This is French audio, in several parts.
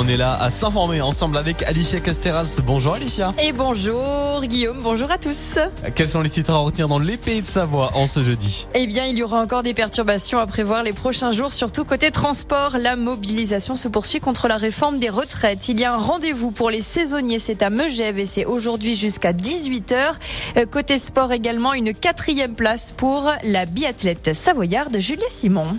On est là à s'informer ensemble avec Alicia Casteras. Bonjour Alicia. Et bonjour Guillaume, bonjour à tous. Quels sont les titres à retenir dans l'épée de Savoie en ce jeudi? Eh bien, il y aura encore des perturbations à prévoir les prochains jours, surtout côté transport. La mobilisation se poursuit contre la réforme des retraites. Il y a un rendez-vous pour les saisonniers, c'est à Megève et c'est aujourd'hui jusqu'à 18h. Euh, côté sport également, une quatrième place pour la biathlète savoyarde Julia Simon.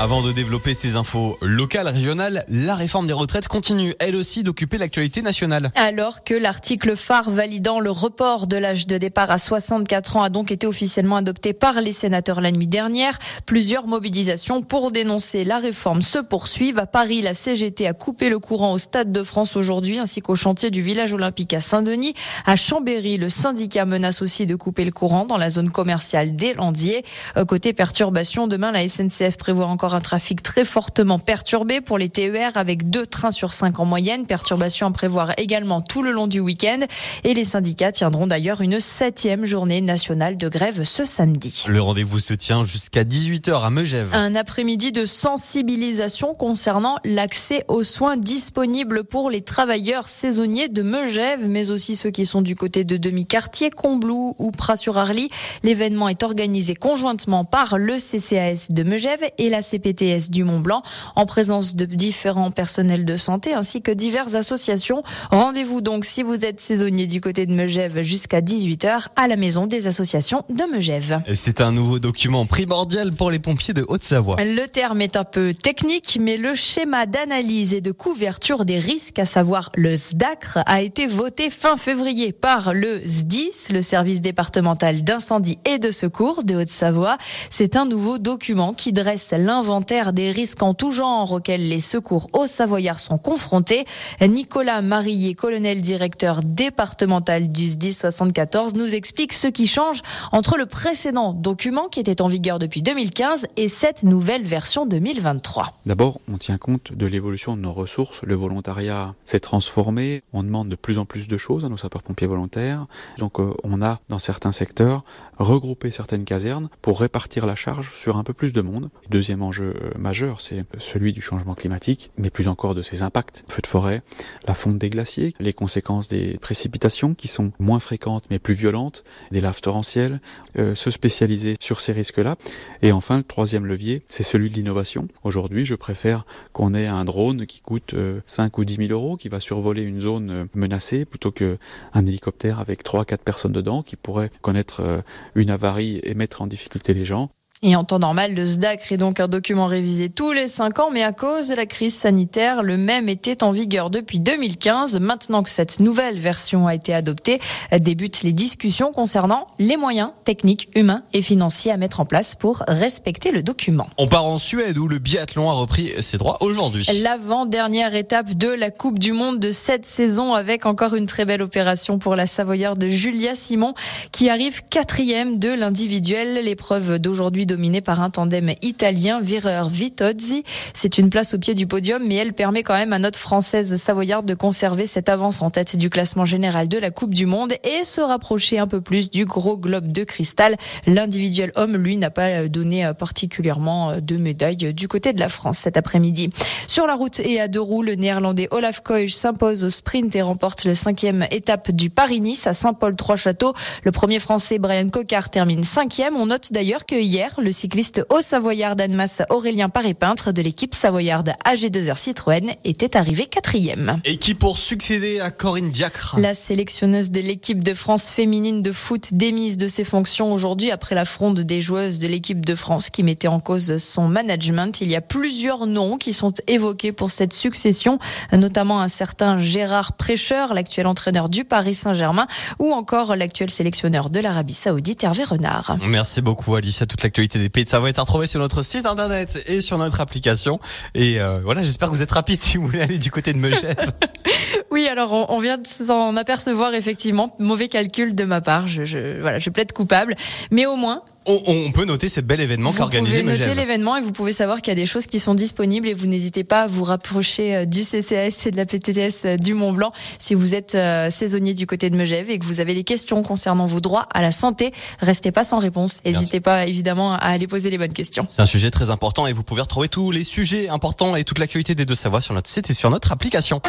Avant de développer ces infos locales, régionales, la réforme des retraites continue, elle aussi, d'occuper l'actualité nationale. Alors que l'article phare validant le report de l'âge de départ à 64 ans a donc été officiellement adopté par les sénateurs la nuit dernière, plusieurs mobilisations pour dénoncer la réforme se poursuivent. À Paris, la CGT a coupé le courant au Stade de France aujourd'hui, ainsi qu'au chantier du village olympique à Saint-Denis. À Chambéry, le syndicat menace aussi de couper le courant dans la zone commerciale des Landiers. Euh, côté perturbation, demain, la SNCF prévoit encore un trafic très fortement perturbé pour les TER avec deux trains sur cinq en moyenne. Perturbation à prévoir également tout le long du week-end. Et les syndicats tiendront d'ailleurs une septième journée nationale de grève ce samedi. Le rendez-vous se tient jusqu'à 18h à Megève. Un après-midi de sensibilisation concernant l'accès aux soins disponibles pour les travailleurs saisonniers de Megève, mais aussi ceux qui sont du côté de Demi-Quartier, Combloux ou Pras-sur-Arly. L'événement est organisé conjointement par le CCAS de Megève et la CPTS du Mont-Blanc en présence de différents personnels de santé ainsi que diverses associations. Rendez-vous donc si vous êtes saisonnier du côté de Megève jusqu'à 18h à la maison des associations de Megève. C'est un nouveau document primordial pour les pompiers de Haute-Savoie. Le terme est un peu technique, mais le schéma d'analyse et de couverture des risques, à savoir le SDACR, a été voté fin février par le SDIS, le service départemental d'incendie et de secours de Haute-Savoie. C'est un nouveau document qui dresse l'inventaire des risques en tout genre auxquels les secours au Savoyard sont confrontés. Nicolas Marillier, colonel directeur départemental du SDIS 74, nous explique ce qui change entre le précédent document qui était en vigueur depuis 2015 et cette nouvelle version 2023. D'abord, on tient compte de l'évolution de nos ressources. Le volontariat s'est transformé. On demande de plus en plus de choses à nos sapeurs-pompiers volontaires. Donc, euh, on a, dans certains secteurs, regroupé certaines casernes pour répartir la charge sur un peu plus de monde. Deuxième enjeu euh, majeur, c'est celui du changement climatique, mais plus encore de ses impacts. Feux de forêt, la fonte des glaciers, les conséquences des précipitations qui sont moins fréquentes mais plus violentes, des laves torrentielles, euh, se spécialiser sur ces risques-là. Et enfin, le troisième levier, c'est celui de l'innovation. Aujourd'hui, je préfère qu'on ait un drone qui coûte 5 euh, ou 10 000 euros, qui va survoler une zone euh, menacée, plutôt qu'un hélicoptère avec 3-4 personnes dedans, qui pourrait connaître une avarie et mettre en difficulté les gens. Et en temps normal, le SDAC est donc un document révisé tous les cinq ans, mais à cause de la crise sanitaire, le même était en vigueur depuis 2015. Maintenant que cette nouvelle version a été adoptée, débutent les discussions concernant les moyens techniques, humains et financiers à mettre en place pour respecter le document. On part en Suède où le biathlon a repris ses droits aujourd'hui. L'avant-dernière étape de la Coupe du Monde de cette saison avec encore une très belle opération pour la Savoyarde de Julia Simon qui arrive quatrième de l'individuel. L'épreuve d'aujourd'hui dominée par un tandem italien, Vireur-Vitozzi. C'est une place au pied du podium, mais elle permet quand même à notre française savoyarde de conserver cette avance en tête du classement général de la Coupe du Monde et se rapprocher un peu plus du gros globe de cristal. L'individuel homme, lui, n'a pas donné particulièrement de médailles du côté de la France cet après-midi. Sur la route et à deux roues, le néerlandais Olaf Koij s'impose au sprint et remporte le cinquième étape du Paris-Nice à Saint-Paul-Trois-Châteaux. Le premier français, Brian Cocard, termine cinquième. On note d'ailleurs que hier, le cycliste haut savoyard d'Annemasse Aurélien Paré-Peintre de l'équipe savoyarde AG2R Citroën était arrivé quatrième. Et qui pour succéder à Corinne Diacre? La sélectionneuse de l'équipe de France féminine de foot démise de ses fonctions aujourd'hui après la fronde des joueuses de l'équipe de France qui mettait en cause son management. Il y a plusieurs noms qui sont évoqués pour cette succession, notamment un certain Gérard Prêcheur, l'actuel entraîneur du Paris Saint-Germain, ou encore l'actuel sélectionneur de l'Arabie Saoudite, Hervé Renard. Merci beaucoup Alicia, toute l'actualité des Pays de Savoie est à retrouver sur notre site internet et sur notre application. Et euh, voilà, j'espère que vous êtes rapide si vous voulez aller du côté de Megève. oui, alors on, on vient de s'en apercevoir effectivement. Mauvais calcul de ma part. Je, je, voilà, je plaide coupable. Mais au moins, on, peut noter ce bel événement qu'organise Vous pouvez noter l'événement et vous pouvez savoir qu'il y a des choses qui sont disponibles et vous n'hésitez pas à vous rapprocher euh, du CCAS et de la PTTS euh, du Mont Blanc si vous êtes euh, saisonnier du côté de Megève et que vous avez des questions concernant vos droits à la santé. Restez pas sans réponse. N'hésitez pas évidemment à aller poser les bonnes questions. C'est un sujet très important et vous pouvez retrouver tous les sujets importants et toute l'actualité des deux savoirs sur notre site et sur notre application.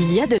Il y a de